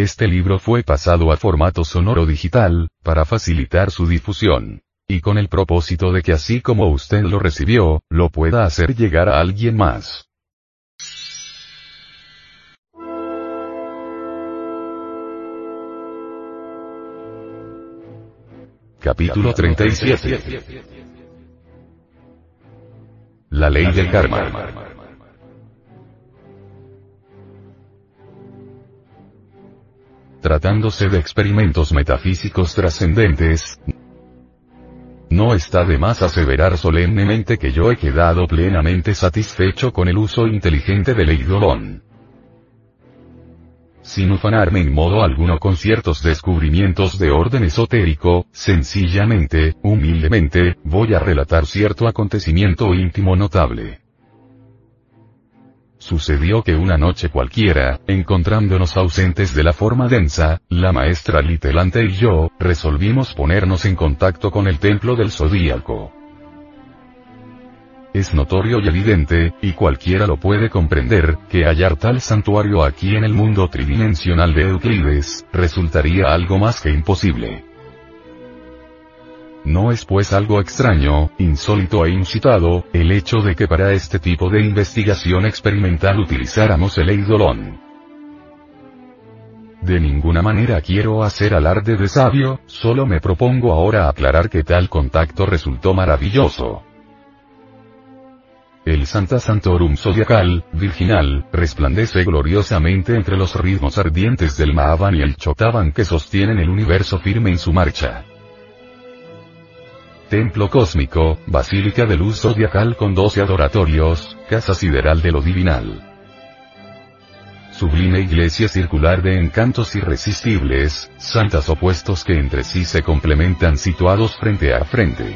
Este libro fue pasado a formato sonoro digital, para facilitar su difusión. Y con el propósito de que así como usted lo recibió, lo pueda hacer llegar a alguien más. Capítulo 37 La ley del karma Tratándose de experimentos metafísicos trascendentes, no está de más aseverar solemnemente que yo he quedado plenamente satisfecho con el uso inteligente del Eidolon. Sin ufanarme en modo alguno con ciertos descubrimientos de orden esotérico, sencillamente, humildemente, voy a relatar cierto acontecimiento íntimo notable. Sucedió que una noche cualquiera, encontrándonos ausentes de la forma densa, la maestra Litelante y yo, resolvimos ponernos en contacto con el templo del zodíaco. Es notorio y evidente, y cualquiera lo puede comprender, que hallar tal santuario aquí en el mundo tridimensional de Euclides, resultaría algo más que imposible. No es pues algo extraño, insólito e incitado, el hecho de que para este tipo de investigación experimental utilizáramos el eidolon. De ninguna manera quiero hacer alarde de sabio, solo me propongo ahora aclarar que tal contacto resultó maravilloso. El Santa Santorum zodiacal, virginal, resplandece gloriosamente entre los ritmos ardientes del Mahavan y el Chotaban que sostienen el universo firme en su marcha. Templo cósmico, basílica de luz zodiacal con doce adoratorios, casa sideral de lo divinal. Sublime iglesia circular de encantos irresistibles, santas opuestos que entre sí se complementan situados frente a frente.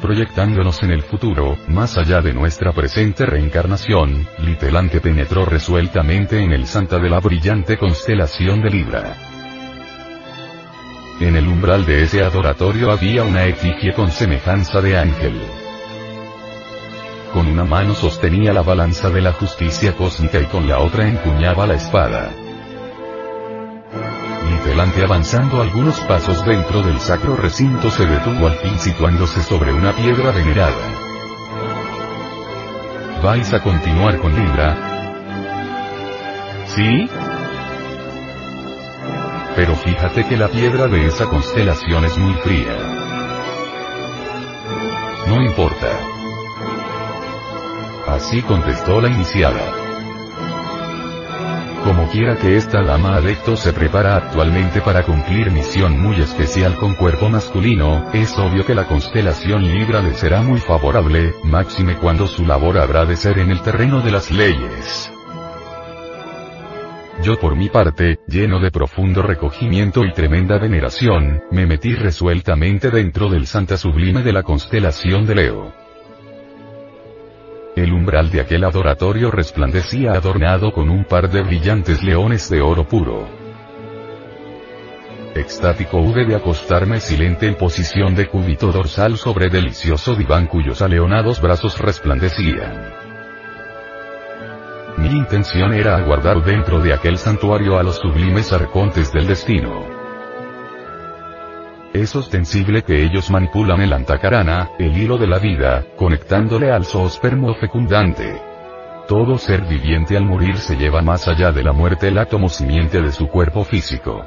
Proyectándonos en el futuro, más allá de nuestra presente reencarnación, Litelante penetró resueltamente en el Santa de la brillante constelación de Libra. En el umbral de ese adoratorio había una efigie con semejanza de ángel. Con una mano sostenía la balanza de la justicia cósmica y con la otra empuñaba la espada. Y delante avanzando algunos pasos dentro del sacro recinto se detuvo al fin situándose sobre una piedra venerada. ¿Vais a continuar con Libra? ¿Sí? Pero fíjate que la piedra de esa constelación es muy fría. No importa. Así contestó la iniciada. Como quiera que esta dama adecto se prepara actualmente para cumplir misión muy especial con cuerpo masculino, es obvio que la constelación Libra le será muy favorable, máxime cuando su labor habrá de ser en el terreno de las leyes. Yo por mi parte, lleno de profundo recogimiento y tremenda veneración, me metí resueltamente dentro del santa sublime de la constelación de Leo. El umbral de aquel adoratorio resplandecía adornado con un par de brillantes leones de oro puro. Extático hube de acostarme silente en posición de cúbito dorsal sobre delicioso diván cuyos aleonados brazos resplandecían. Mi intención era aguardar dentro de aquel santuario a los sublimes arcontes del destino. Es ostensible que ellos manipulan el antacarana, el hilo de la vida, conectándole al zoospermo fecundante. Todo ser viviente al morir se lleva más allá de la muerte el átomo simiente de su cuerpo físico.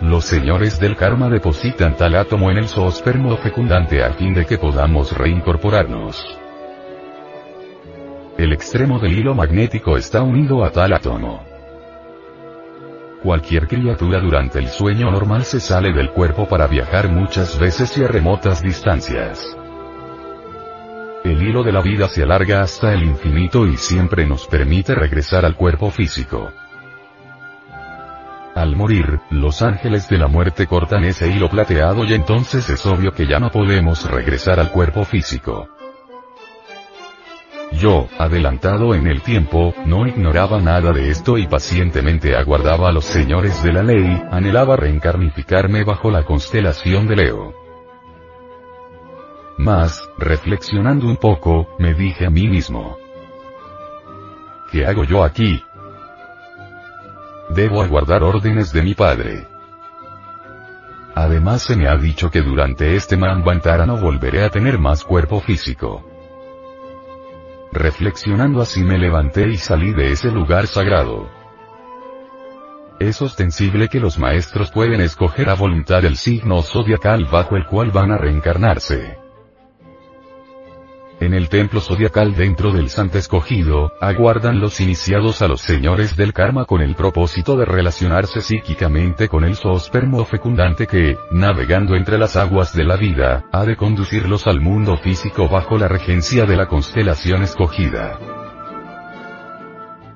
Los señores del karma depositan tal átomo en el zoospermo fecundante a fin de que podamos reincorporarnos. El extremo del hilo magnético está unido a tal átomo. Cualquier criatura durante el sueño normal se sale del cuerpo para viajar muchas veces y a remotas distancias. El hilo de la vida se alarga hasta el infinito y siempre nos permite regresar al cuerpo físico. Al morir, los ángeles de la muerte cortan ese hilo plateado y entonces es obvio que ya no podemos regresar al cuerpo físico. Yo, adelantado en el tiempo, no ignoraba nada de esto y pacientemente aguardaba a los señores de la ley, anhelaba reencarnificarme bajo la constelación de Leo. Mas, reflexionando un poco, me dije a mí mismo. ¿Qué hago yo aquí? Debo aguardar órdenes de mi padre. Además se me ha dicho que durante este Manvantara no volveré a tener más cuerpo físico. Reflexionando así me levanté y salí de ese lugar sagrado. Es ostensible que los maestros pueden escoger a voluntad el signo zodiacal bajo el cual van a reencarnarse. En el templo zodiacal dentro del santo escogido, aguardan los iniciados a los señores del karma con el propósito de relacionarse psíquicamente con el zoospermo fecundante que, navegando entre las aguas de la vida, ha de conducirlos al mundo físico bajo la regencia de la constelación escogida.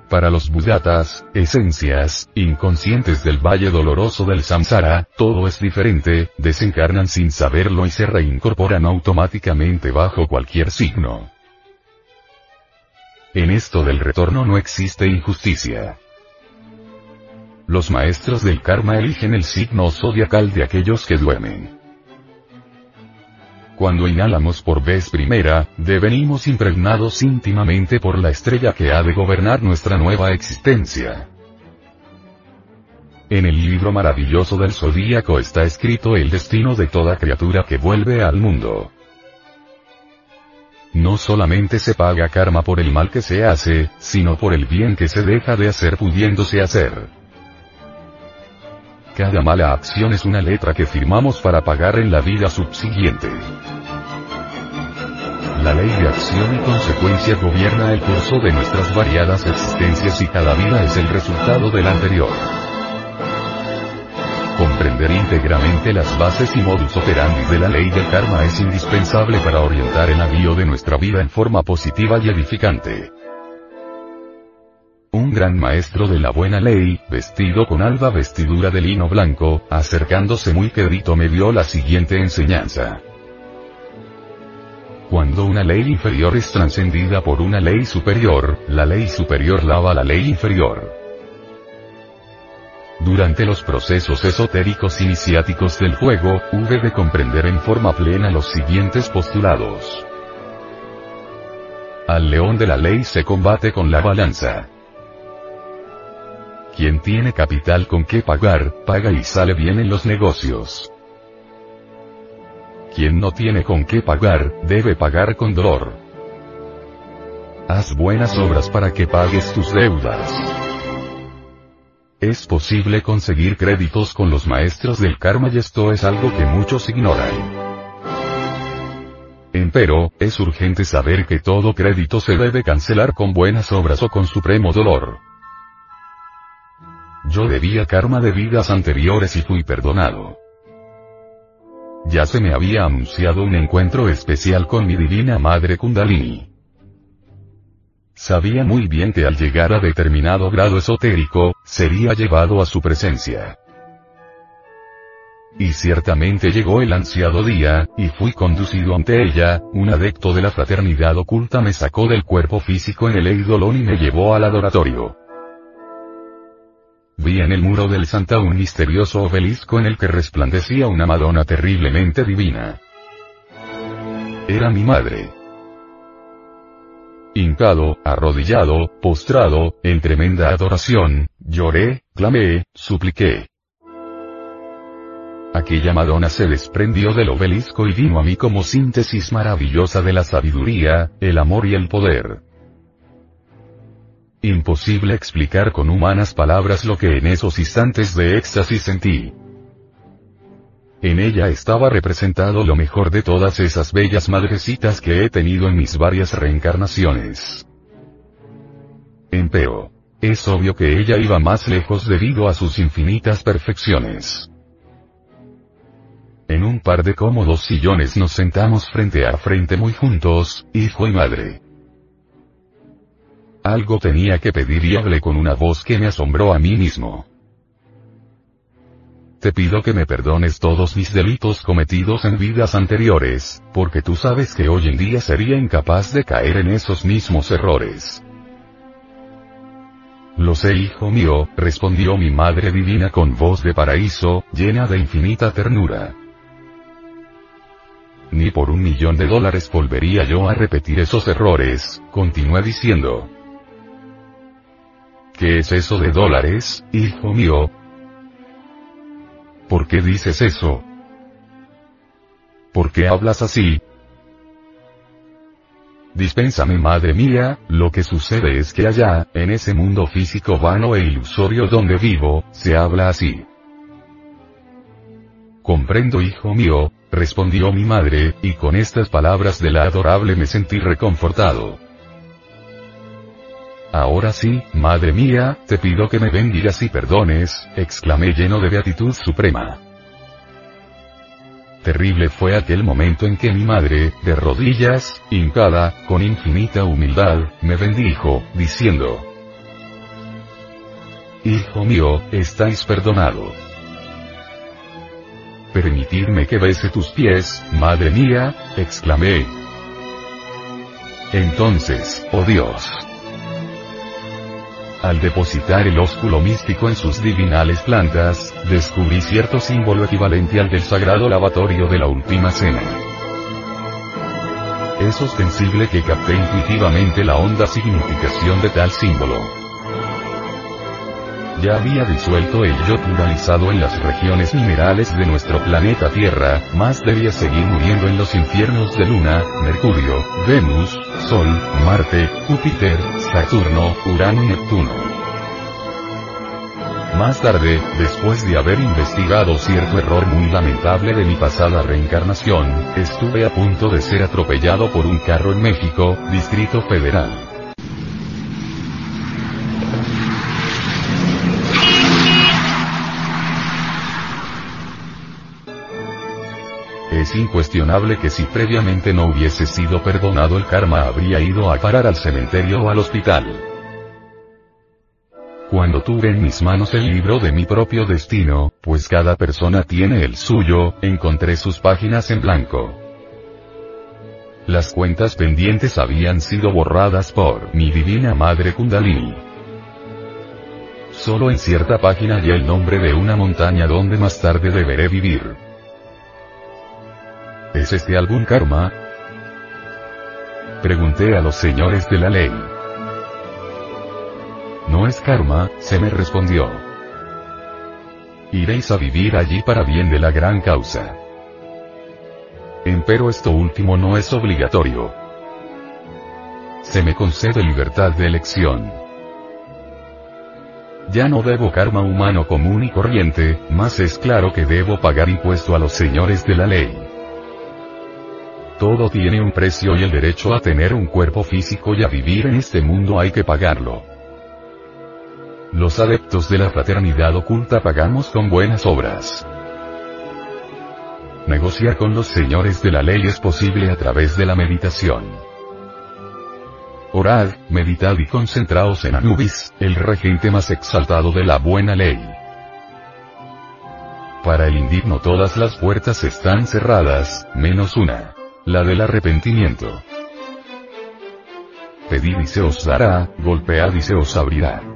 Para los budatas, esencias, inconscientes del valle doloroso del samsara, todo es diferente, desencarnan sin saberlo y se reincorporan automáticamente bajo cualquier signo. En esto del retorno no existe injusticia. Los maestros del karma eligen el signo zodiacal de aquellos que duermen. Cuando inhalamos por vez primera, devenimos impregnados íntimamente por la estrella que ha de gobernar nuestra nueva existencia. En el libro maravilloso del zodíaco está escrito el destino de toda criatura que vuelve al mundo. No solamente se paga karma por el mal que se hace, sino por el bien que se deja de hacer pudiéndose hacer. Cada mala acción es una letra que firmamos para pagar en la vida subsiguiente. La ley de acción y consecuencia gobierna el curso de nuestras variadas existencias y cada vida es el resultado de la anterior. Comprender íntegramente las bases y modus operandi de la ley del karma es indispensable para orientar el navío de nuestra vida en forma positiva y edificante. Gran maestro de la buena ley, vestido con alba vestidura de lino blanco, acercándose muy quedito me dio la siguiente enseñanza. Cuando una ley inferior es trascendida por una ley superior, la ley superior lava la ley inferior. Durante los procesos esotéricos iniciáticos del juego, hube de comprender en forma plena los siguientes postulados. Al león de la ley se combate con la balanza. Quien tiene capital con qué pagar, paga y sale bien en los negocios. Quien no tiene con qué pagar, debe pagar con dolor. Haz buenas obras para que pagues tus deudas. Es posible conseguir créditos con los maestros del karma y esto es algo que muchos ignoran. Empero, es urgente saber que todo crédito se debe cancelar con buenas obras o con supremo dolor. Yo debía karma de vidas anteriores y fui perdonado. Ya se me había anunciado un encuentro especial con mi divina madre Kundalini. Sabía muy bien que al llegar a determinado grado esotérico, sería llevado a su presencia. Y ciertamente llegó el ansiado día, y fui conducido ante ella, un adepto de la fraternidad oculta me sacó del cuerpo físico en el Eidolon y me llevó al adoratorio. Vi en el muro del Santa un misterioso obelisco en el que resplandecía una Madonna terriblemente divina. Era mi madre. Hincado, arrodillado, postrado, en tremenda adoración, lloré, clamé, supliqué. Aquella Madonna se desprendió del obelisco y vino a mí como síntesis maravillosa de la sabiduría, el amor y el poder. Imposible explicar con humanas palabras lo que en esos instantes de éxtasis sentí. En ella estaba representado lo mejor de todas esas bellas madrecitas que he tenido en mis varias reencarnaciones. Empero. Es obvio que ella iba más lejos debido a sus infinitas perfecciones. En un par de cómodos sillones nos sentamos frente a frente muy juntos, hijo y madre. Algo tenía que pedir y hablé con una voz que me asombró a mí mismo. Te pido que me perdones todos mis delitos cometidos en vidas anteriores, porque tú sabes que hoy en día sería incapaz de caer en esos mismos errores. Lo sé, hijo mío, respondió mi Madre Divina con voz de paraíso, llena de infinita ternura. Ni por un millón de dólares volvería yo a repetir esos errores, continué diciendo. ¿Qué es eso de dólares, hijo mío? ¿Por qué dices eso? ¿Por qué hablas así? Dispénsame madre mía, lo que sucede es que allá, en ese mundo físico vano e ilusorio donde vivo, se habla así. Comprendo hijo mío, respondió mi madre, y con estas palabras de la adorable me sentí reconfortado. Ahora sí, madre mía, te pido que me bendigas y perdones, exclamé lleno de beatitud suprema. Terrible fue aquel momento en que mi madre, de rodillas, hincada, con infinita humildad, me bendijo, diciendo, Hijo mío, estáis perdonado. Permitidme que bese tus pies, madre mía, exclamé. Entonces, oh Dios, al depositar el ósculo místico en sus divinales plantas, descubrí cierto símbolo equivalente al del sagrado lavatorio de la última cena. Es ostensible que capté intuitivamente la honda significación de tal símbolo. Ya había disuelto el yo pluralizado en las regiones minerales de nuestro planeta Tierra, más debía seguir muriendo en los infiernos de Luna, Mercurio, Venus, Sol, Marte, Júpiter, Saturno, Urano y Neptuno. Más tarde, después de haber investigado cierto error muy lamentable de mi pasada reencarnación, estuve a punto de ser atropellado por un carro en México, Distrito Federal. Es incuestionable que si previamente no hubiese sido perdonado el karma habría ido a parar al cementerio o al hospital. Cuando tuve en mis manos el libro de mi propio destino, pues cada persona tiene el suyo, encontré sus páginas en blanco. Las cuentas pendientes habían sido borradas por mi divina madre Kundalini. Solo en cierta página hay el nombre de una montaña donde más tarde deberé vivir. ¿Es este algún karma? Pregunté a los señores de la ley. No es karma, se me respondió. Iréis a vivir allí para bien de la gran causa. Empero esto último no es obligatorio. Se me concede libertad de elección. Ya no debo karma humano común y corriente, más es claro que debo pagar impuesto a los señores de la ley. Todo tiene un precio y el derecho a tener un cuerpo físico y a vivir en este mundo hay que pagarlo. Los adeptos de la fraternidad oculta pagamos con buenas obras. Negociar con los señores de la ley es posible a través de la meditación. Orad, meditad y concentraos en Anubis, el regente más exaltado de la buena ley. Para el indigno todas las puertas están cerradas, menos una. La del arrepentimiento. Pedid y se os dará, golpead y se os abrirá.